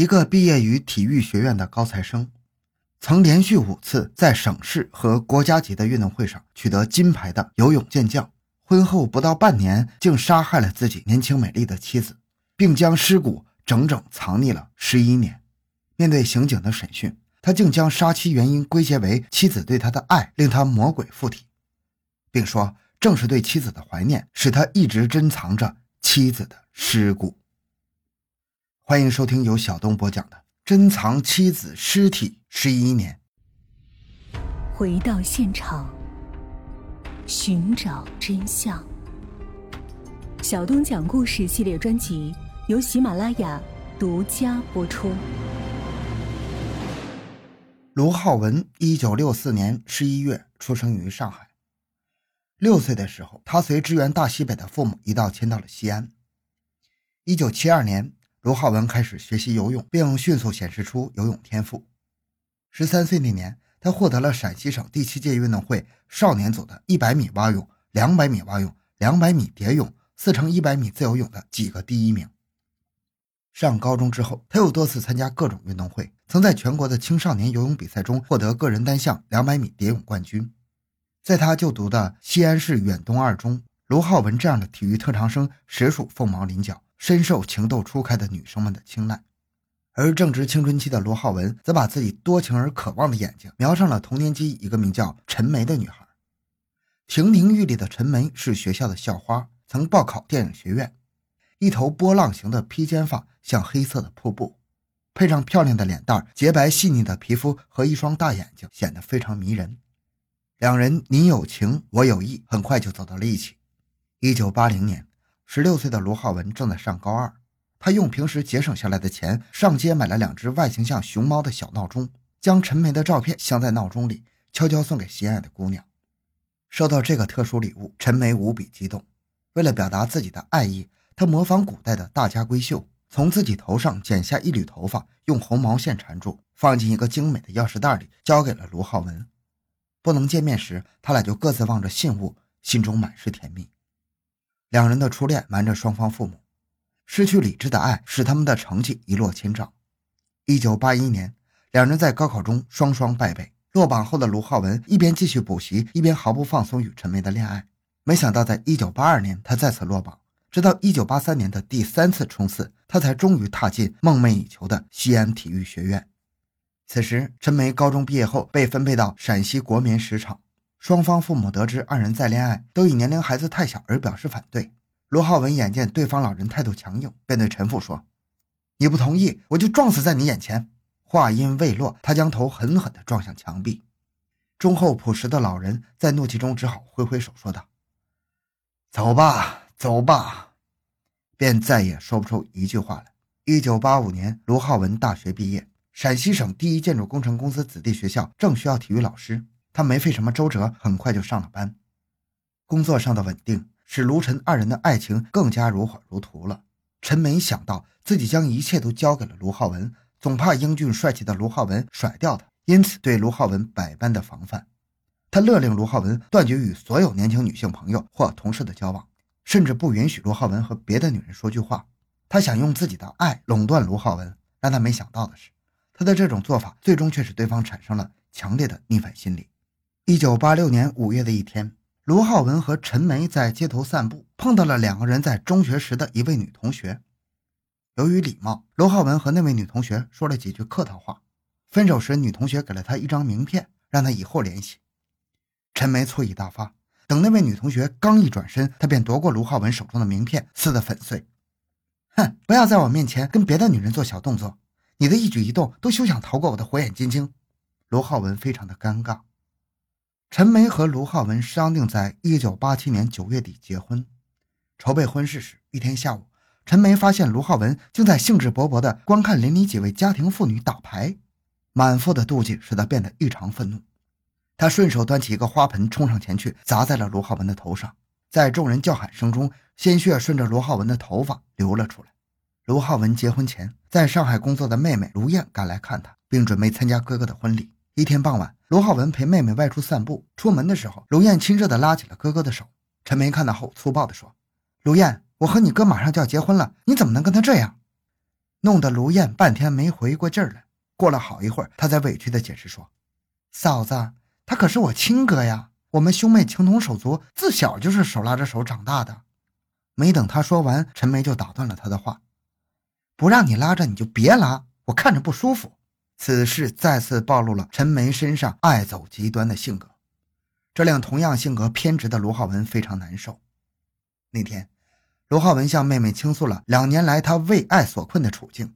一个毕业于体育学院的高材生，曾连续五次在省市和国家级的运动会上取得金牌的游泳健将，婚后不到半年竟杀害了自己年轻美丽的妻子，并将尸骨整整藏匿了十一年。面对刑警的审讯，他竟将杀妻原因归结为妻子对他的爱令他魔鬼附体，并说正是对妻子的怀念使他一直珍藏着妻子的尸骨。欢迎收听由小东播讲的《珍藏妻子尸体十一年》。回到现场，寻找真相。小东讲故事系列专辑由喜马拉雅独家播出。卢浩文，一九六四年十一月出生于上海。六岁的时候，他随支援大西北的父母一道迁到了西安。一九七二年。卢浩文开始学习游泳，并迅速显示出游泳天赋。十三岁那年，他获得了陕西省第七届运动会少年组的100米蛙泳、200米蛙泳、200米蝶泳、4乘100米自由泳的几个第一名。上高中之后，他又多次参加各种运动会，曾在全国的青少年游泳比赛中获得个人单项200米蝶泳冠军。在他就读的西安市远东二中，卢浩文这样的体育特长生实属凤毛麟角。深受情窦初开的女生们的青睐，而正值青春期的罗浩文则把自己多情而渴望的眼睛瞄上了同年级一个名叫陈梅的女孩。亭亭玉立的陈梅是学校的校花，曾报考电影学院，一头波浪形的披肩发像黑色的瀑布，配上漂亮的脸蛋、洁白细腻的皮肤和一双大眼睛，显得非常迷人。两人你有情我有意，很快就走到了一起。一九八零年。十六岁的卢浩文正在上高二，他用平时节省下来的钱上街买了两只外形像熊猫的小闹钟，将陈梅的照片镶在闹钟里，悄悄送给心爱的姑娘。收到这个特殊礼物，陈梅无比激动。为了表达自己的爱意，她模仿古代的大家闺秀，从自己头上剪下一缕头发，用红毛线缠住，放进一个精美的钥匙袋里，交给了卢浩文。不能见面时，他俩就各自望着信物，心中满是甜蜜。两人的初恋瞒着双方父母，失去理智的爱使他们的成绩一落千丈。一九八一年，两人在高考中双双败北。落榜后的卢浩文一边继续补习，一边毫不放松与陈梅的恋爱。没想到，在一九八二年，他再次落榜。直到一九八三年的第三次冲刺，他才终于踏进梦寐以求的西安体育学院。此时，陈梅高中毕业后被分配到陕西国棉石厂。双方父母得知二人在恋爱，都以年龄孩子太小而表示反对。罗浩文眼见对方老人态度强硬，便对陈父说：“你不同意，我就撞死在你眼前。”话音未落，他将头狠狠地撞向墙壁。忠厚朴实的老人在怒气中只好挥挥手说道：“走吧，走吧。”便再也说不出一句话来。一九八五年，卢浩文大学毕业，陕西省第一建筑工程公司子弟学校正需要体育老师。他没费什么周折，很快就上了班。工作上的稳定使卢晨二人的爱情更加如火如荼了。陈没想到自己将一切都交给了卢浩文，总怕英俊帅气的卢浩文甩掉他，因此对卢浩文百般的防范。他勒令卢浩文断绝与所有年轻女性朋友或同事的交往，甚至不允许卢浩文和别的女人说句话。他想用自己的爱垄断卢浩文，让他没想到的是，他的这种做法最终却使对方产生了强烈的逆反心理。一九八六年五月的一天，卢浩文和陈梅在街头散步，碰到了两个人在中学时的一位女同学。由于礼貌，卢浩文和那位女同学说了几句客套话。分手时，女同学给了他一张名片，让他以后联系。陈梅醋意大发，等那位女同学刚一转身，他便夺过卢浩文手中的名片，撕得粉碎。哼，不要在我面前跟别的女人做小动作，你的一举一动都休想逃过我的火眼金睛。卢浩文非常的尴尬。陈梅和卢浩文商定在一九八七年九月底结婚。筹备婚事时，一天下午，陈梅发现卢浩文竟在兴致勃勃地观看邻里几位家庭妇女打牌，满腹的妒忌使他变得异常愤怒。他顺手端起一个花盆，冲上前去砸在了卢浩文的头上。在众人叫喊声中，鲜血顺着卢浩文的头发流了出来。卢浩文结婚前在上海工作的妹妹卢燕赶来看他，并准备参加哥哥的婚礼。一天傍晚，卢浩文陪妹妹外出散步。出门的时候，卢燕亲热地拉起了哥哥的手。陈梅看到后，粗暴地说：“卢燕，我和你哥马上就要结婚了，你怎么能跟他这样？”弄得卢燕半天没回过劲儿来。过了好一会儿，他才委屈的解释说：“嫂子，他可是我亲哥呀，我们兄妹情同手足，自小就是手拉着手长大的。”没等他说完，陈梅就打断了他的话：“不让你拉着，你就别拉，我看着不舒服。”此事再次暴露了陈梅身上爱走极端的性格，这令同样性格偏执的卢浩文非常难受。那天，卢浩文向妹妹倾诉了两年来他为爱所困的处境，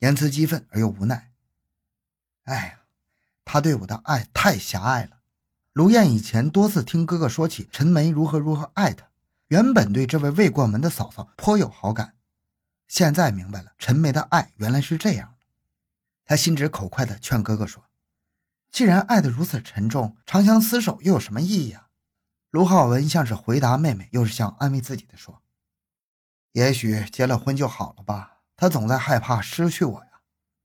言辞激愤而又无奈。哎呀，他对我的爱太狭隘了。卢燕以前多次听哥哥说起陈梅如何如何爱他，原本对这位未过门的嫂嫂颇有好感，现在明白了陈梅的爱原来是这样。他心直口快地劝哥哥说：“既然爱得如此沉重，长相厮守又有什么意义啊？”卢浩文像是回答妹妹，又是像安慰自己的说：“也许结了婚就好了吧。他总在害怕失去我呀。”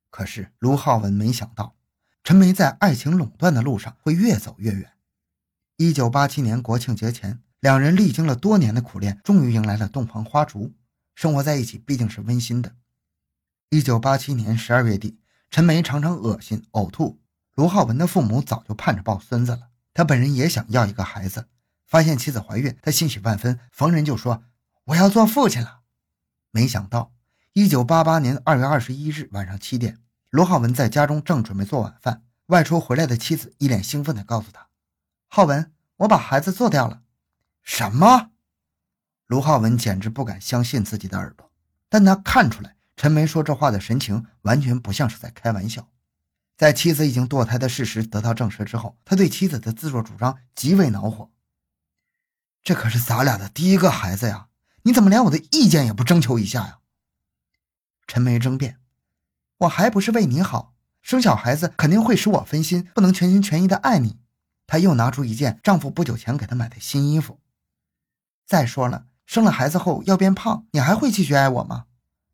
可是卢浩文没想到，陈梅在爱情垄断的路上会越走越远。一九八七年国庆节前，两人历经了多年的苦恋，终于迎来了洞房花烛。生活在一起毕竟是温馨的。一九八七年十二月底。陈梅常常恶心呕吐，卢浩文的父母早就盼着抱孙子了。他本人也想要一个孩子，发现妻子怀孕，他欣喜万分，逢人就说：“我要做父亲了。”没想到，一九八八年二月二十一日晚上七点，卢浩文在家中正准备做晚饭，外出回来的妻子一脸兴奋地告诉他：“浩文，我把孩子做掉了。”什么？卢浩文简直不敢相信自己的耳朵，但他看出来。陈梅说这话的神情完全不像是在开玩笑。在妻子已经堕胎的事实得到证实之后，他对妻子的自作主张极为恼火。这可是咱俩的第一个孩子呀，你怎么连我的意见也不征求一下呀？陈梅争辩：“我还不是为你好，生小孩子肯定会使我分心，不能全心全意的爱你。”她又拿出一件丈夫不久前给她买的新衣服。再说了，生了孩子后要变胖，你还会继续爱我吗？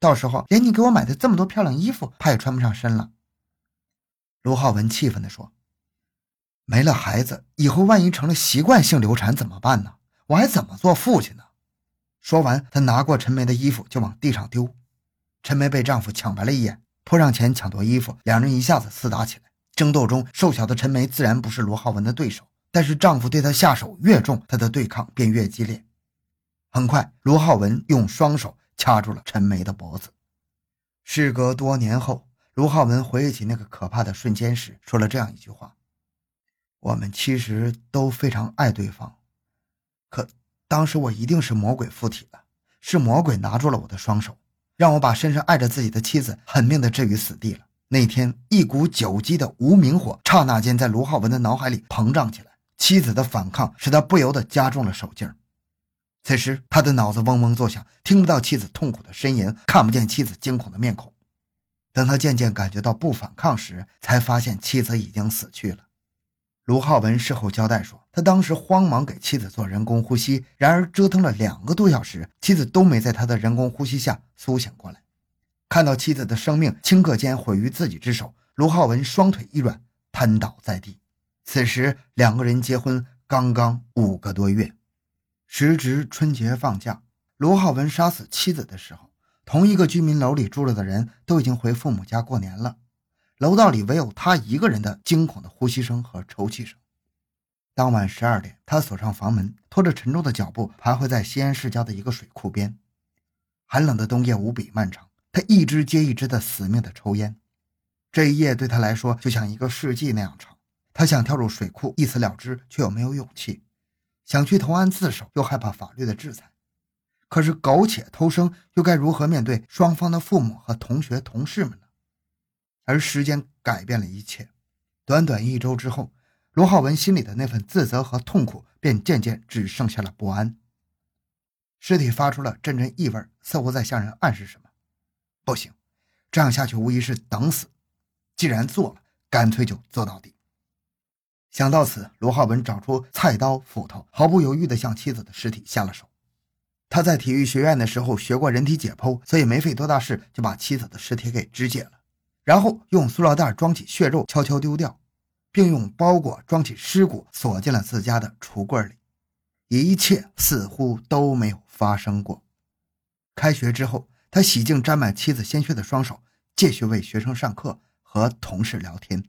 到时候连你给我买的这么多漂亮衣服，怕也穿不上身了。卢浩文气愤地说：“没了孩子，以后万一成了习惯性流产怎么办呢？我还怎么做父亲呢？”说完，他拿过陈梅的衣服就往地上丢。陈梅被丈夫抢白了一眼，扑上前抢夺衣服，两人一下子厮打起来。争斗中，瘦小的陈梅自然不是卢浩文的对手，但是丈夫对她下手越重，她的对抗便越激烈。很快，卢浩文用双手。掐住了陈梅的脖子。事隔多年后，卢浩文回忆起那个可怕的瞬间时，说了这样一句话：“我们其实都非常爱对方，可当时我一定是魔鬼附体了，是魔鬼拿住了我的双手，让我把身上爱着自己的妻子狠命的置于死地了。”那天，一股久积的无名火刹那间在卢浩文的脑海里膨胀起来，妻子的反抗使他不由得加重了手劲儿。此时，他的脑子嗡嗡作响，听不到妻子痛苦的呻吟，看不见妻子惊恐的面孔。等他渐渐感觉到不反抗时，才发现妻子已经死去了。卢浩文事后交代说，他当时慌忙给妻子做人工呼吸，然而折腾了两个多小时，妻子都没在他的人工呼吸下苏醒过来。看到妻子的生命顷刻间毁于自己之手，卢浩文双腿一软，瘫倒在地。此时，两个人结婚刚刚五个多月。时值春节放假，卢浩文杀死妻子的时候，同一个居民楼里住着的人都已经回父母家过年了，楼道里唯有他一个人的惊恐的呼吸声和抽泣声。当晚十二点，他锁上房门，拖着沉重的脚步徘徊在西安市郊的一个水库边。寒冷的冬夜无比漫长，他一支接一支的死命的抽烟。这一夜对他来说就像一个世纪那样长。他想跳入水库一死了之，却又没有勇气。想去投案自首，又害怕法律的制裁。可是苟且偷生，又该如何面对双方的父母和同学同事们呢？而时间改变了一切。短短一周之后，罗浩文心里的那份自责和痛苦，便渐渐只剩下了不安。尸体发出了阵阵异味，似乎在向人暗示什么。不行，这样下去无疑是等死。既然做了，干脆就做到底。想到此，罗浩文找出菜刀、斧头，毫不犹豫地向妻子的尸体下了手。他在体育学院的时候学过人体解剖，所以没费多大事就把妻子的尸体给肢解了，然后用塑料袋装起血肉，悄悄丢掉，并用包裹装起尸骨，锁进了自家的橱柜里。一切似乎都没有发生过。开学之后，他洗净沾满妻子鲜血的双手，继续为学生上课和同事聊天。